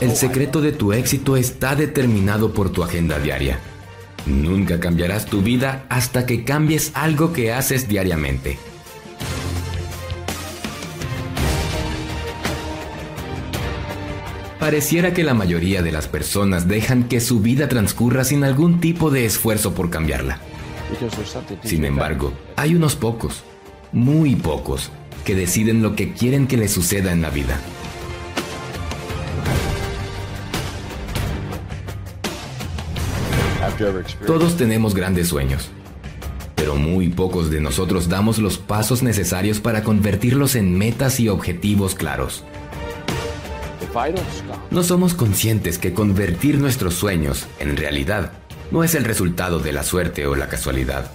El secreto de tu éxito está determinado por tu agenda diaria. Nunca cambiarás tu vida hasta que cambies algo que haces diariamente. Pareciera que la mayoría de las personas dejan que su vida transcurra sin algún tipo de esfuerzo por cambiarla. Sin embargo, hay unos pocos, muy pocos, que deciden lo que quieren que les suceda en la vida. Todos tenemos grandes sueños, pero muy pocos de nosotros damos los pasos necesarios para convertirlos en metas y objetivos claros. No somos conscientes que convertir nuestros sueños en realidad no es el resultado de la suerte o la casualidad.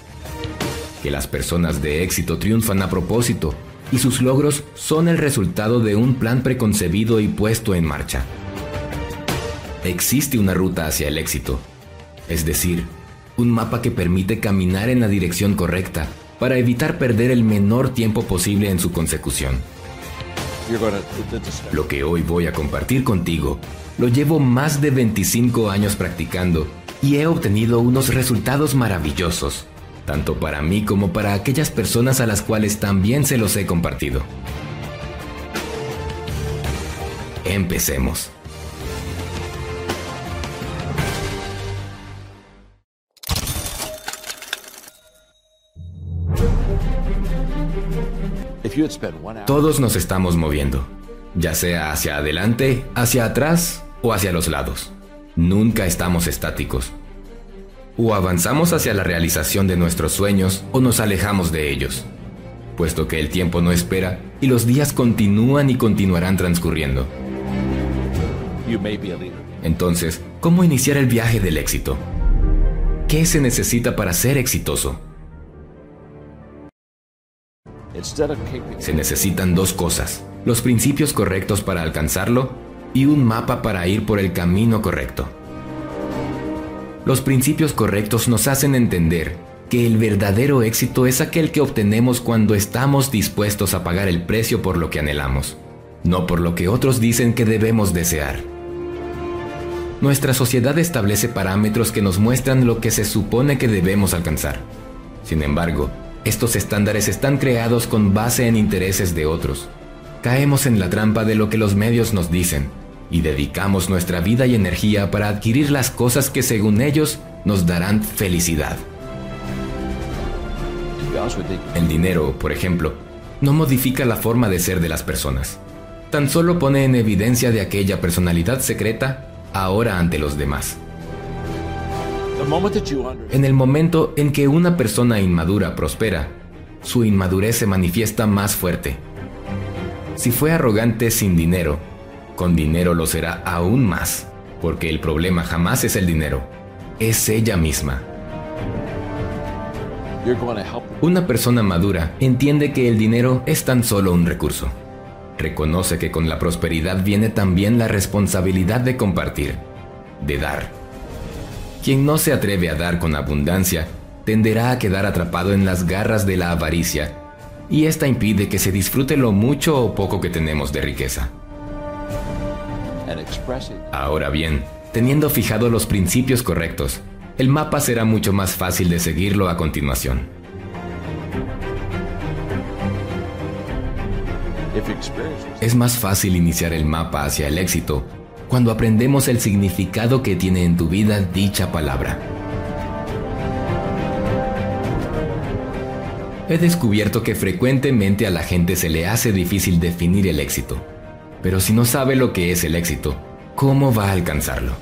Que las personas de éxito triunfan a propósito y sus logros son el resultado de un plan preconcebido y puesto en marcha. Existe una ruta hacia el éxito, es decir, un mapa que permite caminar en la dirección correcta para evitar perder el menor tiempo posible en su consecución. Lo que hoy voy a compartir contigo lo llevo más de 25 años practicando y he obtenido unos resultados maravillosos, tanto para mí como para aquellas personas a las cuales también se los he compartido. Empecemos. Todos nos estamos moviendo, ya sea hacia adelante, hacia atrás o hacia los lados. Nunca estamos estáticos. O avanzamos hacia la realización de nuestros sueños o nos alejamos de ellos, puesto que el tiempo no espera y los días continúan y continuarán transcurriendo. Entonces, ¿cómo iniciar el viaje del éxito? ¿Qué se necesita para ser exitoso? Se necesitan dos cosas, los principios correctos para alcanzarlo y un mapa para ir por el camino correcto. Los principios correctos nos hacen entender que el verdadero éxito es aquel que obtenemos cuando estamos dispuestos a pagar el precio por lo que anhelamos, no por lo que otros dicen que debemos desear. Nuestra sociedad establece parámetros que nos muestran lo que se supone que debemos alcanzar. Sin embargo, estos estándares están creados con base en intereses de otros. Caemos en la trampa de lo que los medios nos dicen y dedicamos nuestra vida y energía para adquirir las cosas que según ellos nos darán felicidad. El dinero, por ejemplo, no modifica la forma de ser de las personas. Tan solo pone en evidencia de aquella personalidad secreta ahora ante los demás. En el momento en que una persona inmadura prospera, su inmadurez se manifiesta más fuerte. Si fue arrogante sin dinero, con dinero lo será aún más, porque el problema jamás es el dinero, es ella misma. Una persona madura entiende que el dinero es tan solo un recurso. Reconoce que con la prosperidad viene también la responsabilidad de compartir, de dar quien no se atreve a dar con abundancia tenderá a quedar atrapado en las garras de la avaricia, y esta impide que se disfrute lo mucho o poco que tenemos de riqueza. Ahora bien, teniendo fijado los principios correctos, el mapa será mucho más fácil de seguirlo a continuación. Es más fácil iniciar el mapa hacia el éxito cuando aprendemos el significado que tiene en tu vida dicha palabra. He descubierto que frecuentemente a la gente se le hace difícil definir el éxito, pero si no sabe lo que es el éxito, ¿cómo va a alcanzarlo?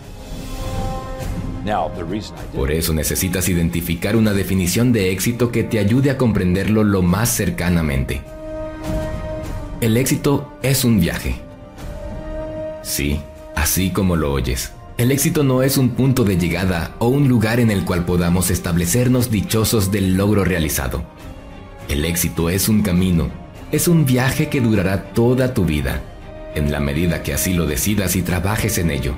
Por eso necesitas identificar una definición de éxito que te ayude a comprenderlo lo más cercanamente. El éxito es un viaje. Sí, Así como lo oyes, el éxito no es un punto de llegada o un lugar en el cual podamos establecernos dichosos del logro realizado. El éxito es un camino, es un viaje que durará toda tu vida, en la medida que así lo decidas y trabajes en ello.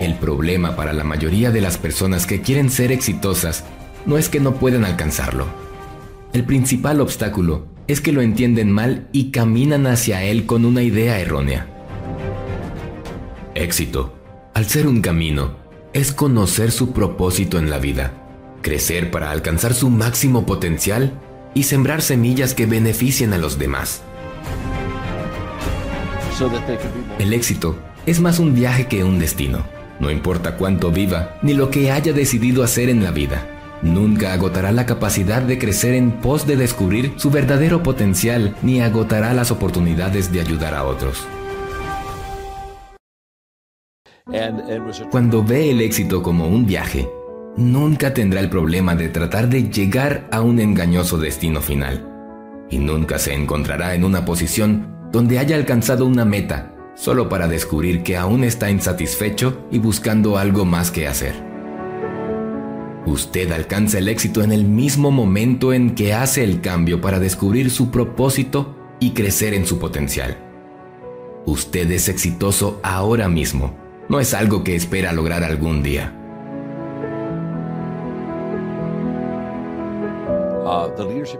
El problema para la mayoría de las personas que quieren ser exitosas no es que no puedan alcanzarlo. El principal obstáculo es que lo entienden mal y caminan hacia él con una idea errónea. Éxito, al ser un camino, es conocer su propósito en la vida, crecer para alcanzar su máximo potencial y sembrar semillas que beneficien a los demás. El éxito es más un viaje que un destino. No importa cuánto viva ni lo que haya decidido hacer en la vida. Nunca agotará la capacidad de crecer en pos de descubrir su verdadero potencial ni agotará las oportunidades de ayudar a otros. Cuando ve el éxito como un viaje, nunca tendrá el problema de tratar de llegar a un engañoso destino final. Y nunca se encontrará en una posición donde haya alcanzado una meta solo para descubrir que aún está insatisfecho y buscando algo más que hacer. Usted alcanza el éxito en el mismo momento en que hace el cambio para descubrir su propósito y crecer en su potencial. Usted es exitoso ahora mismo, no es algo que espera lograr algún día.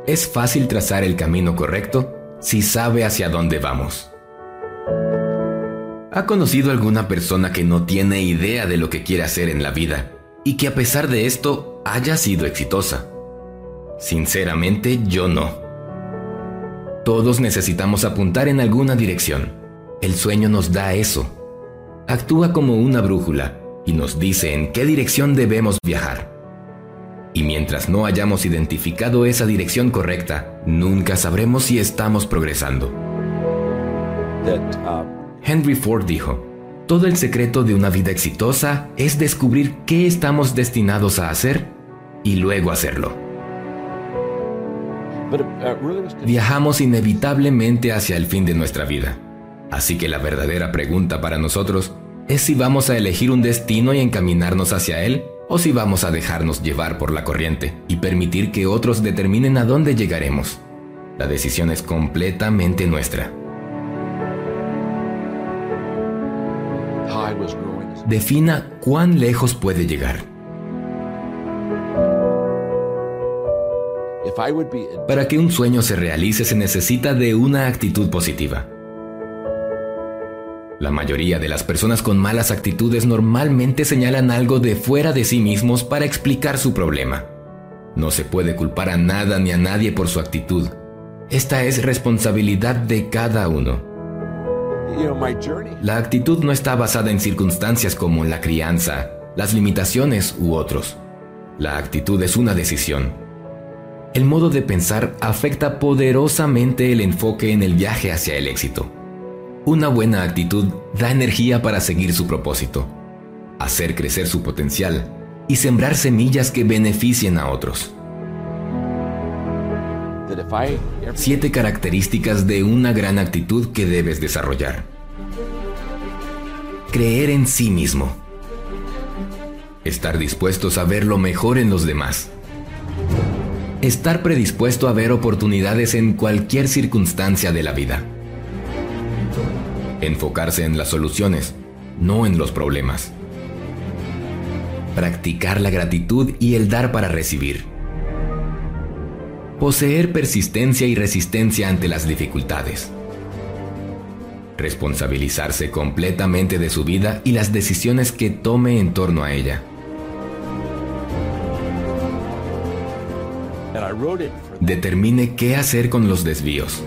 Es fácil trazar el camino correcto si sabe hacia dónde vamos. ¿Ha conocido alguna persona que no tiene idea de lo que quiere hacer en la vida y que a pesar de esto haya sido exitosa? Sinceramente, yo no. Todos necesitamos apuntar en alguna dirección. El sueño nos da eso. Actúa como una brújula y nos dice en qué dirección debemos viajar. Y mientras no hayamos identificado esa dirección correcta, nunca sabremos si estamos progresando. Uh, Henry Ford dijo, todo el secreto de una vida exitosa es descubrir qué estamos destinados a hacer y luego hacerlo. Uh, Viajamos inevitablemente hacia el fin de nuestra vida. Así que la verdadera pregunta para nosotros es si vamos a elegir un destino y encaminarnos hacia él o si vamos a dejarnos llevar por la corriente y permitir que otros determinen a dónde llegaremos. La decisión es completamente nuestra. Defina cuán lejos puede llegar. Para que un sueño se realice se necesita de una actitud positiva. La mayoría de las personas con malas actitudes normalmente señalan algo de fuera de sí mismos para explicar su problema. No se puede culpar a nada ni a nadie por su actitud. Esta es responsabilidad de cada uno. La actitud no está basada en circunstancias como la crianza, las limitaciones u otros. La actitud es una decisión. El modo de pensar afecta poderosamente el enfoque en el viaje hacia el éxito. Una buena actitud da energía para seguir su propósito, hacer crecer su potencial y sembrar semillas que beneficien a otros. Siete características de una gran actitud que debes desarrollar. Creer en sí mismo. Estar dispuestos a ver lo mejor en los demás. Estar predispuesto a ver oportunidades en cualquier circunstancia de la vida. Enfocarse en las soluciones, no en los problemas. Practicar la gratitud y el dar para recibir Poseer persistencia y resistencia ante las dificultades. Responsabilizarse completamente de su vida y las decisiones que tome en torno a ella. Determine qué hacer con los desvíos.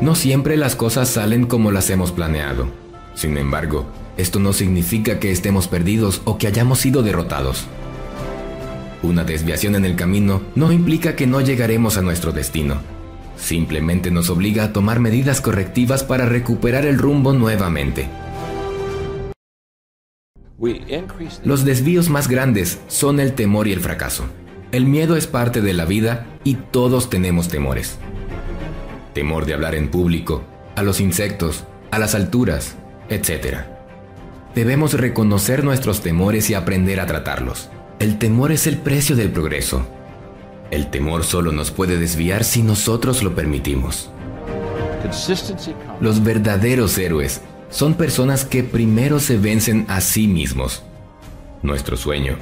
No siempre las cosas salen como las hemos planeado. Sin embargo, esto no significa que estemos perdidos o que hayamos sido derrotados. Una desviación en el camino no implica que no llegaremos a nuestro destino. Simplemente nos obliga a tomar medidas correctivas para recuperar el rumbo nuevamente. Los desvíos más grandes son el temor y el fracaso. El miedo es parte de la vida y todos tenemos temores. Temor de hablar en público, a los insectos, a las alturas, etc. Debemos reconocer nuestros temores y aprender a tratarlos. El temor es el precio del progreso. El temor solo nos puede desviar si nosotros lo permitimos. Los verdaderos héroes son personas que primero se vencen a sí mismos. Nuestro sueño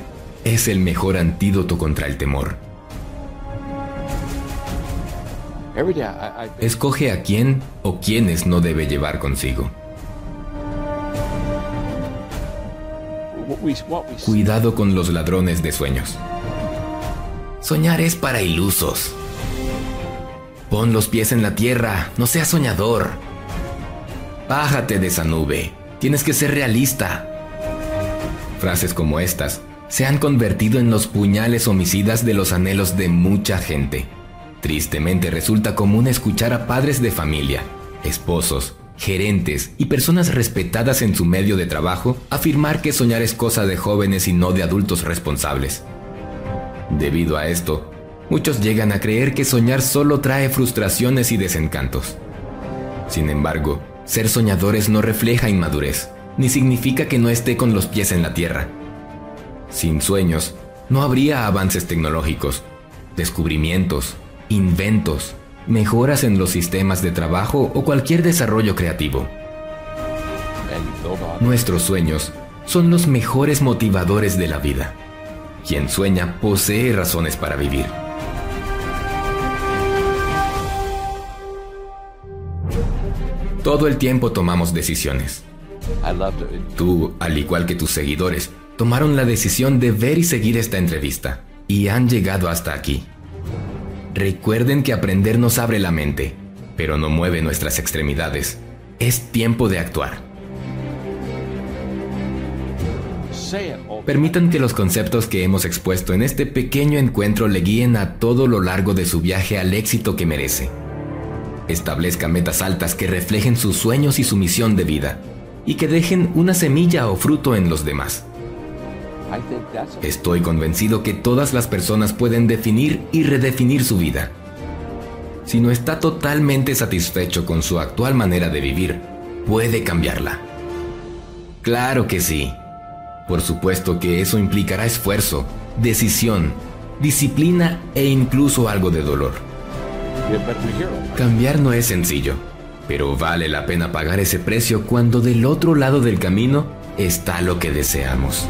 es el mejor antídoto contra el temor. Escoge a quién o quiénes no debe llevar consigo. Cuidado con los ladrones de sueños. Soñar es para ilusos. Pon los pies en la tierra, no seas soñador. Bájate de esa nube, tienes que ser realista. Frases como estas se han convertido en los puñales homicidas de los anhelos de mucha gente. Tristemente resulta común escuchar a padres de familia, esposos, gerentes y personas respetadas en su medio de trabajo afirmar que soñar es cosa de jóvenes y no de adultos responsables. Debido a esto, muchos llegan a creer que soñar solo trae frustraciones y desencantos. Sin embargo, ser soñadores no refleja inmadurez, ni significa que no esté con los pies en la tierra. Sin sueños, no habría avances tecnológicos, descubrimientos, inventos, mejoras en los sistemas de trabajo o cualquier desarrollo creativo. Nuestros sueños son los mejores motivadores de la vida. Quien sueña posee razones para vivir. Todo el tiempo tomamos decisiones. Tú, al igual que tus seguidores, tomaron la decisión de ver y seguir esta entrevista y han llegado hasta aquí. Recuerden que aprender nos abre la mente, pero no mueve nuestras extremidades. Es tiempo de actuar. Permitan que los conceptos que hemos expuesto en este pequeño encuentro le guíen a todo lo largo de su viaje al éxito que merece. Establezca metas altas que reflejen sus sueños y su misión de vida, y que dejen una semilla o fruto en los demás. Estoy convencido que todas las personas pueden definir y redefinir su vida. Si no está totalmente satisfecho con su actual manera de vivir, puede cambiarla. Claro que sí. Por supuesto que eso implicará esfuerzo, decisión, disciplina e incluso algo de dolor. Cambiar no es sencillo, pero vale la pena pagar ese precio cuando del otro lado del camino está lo que deseamos.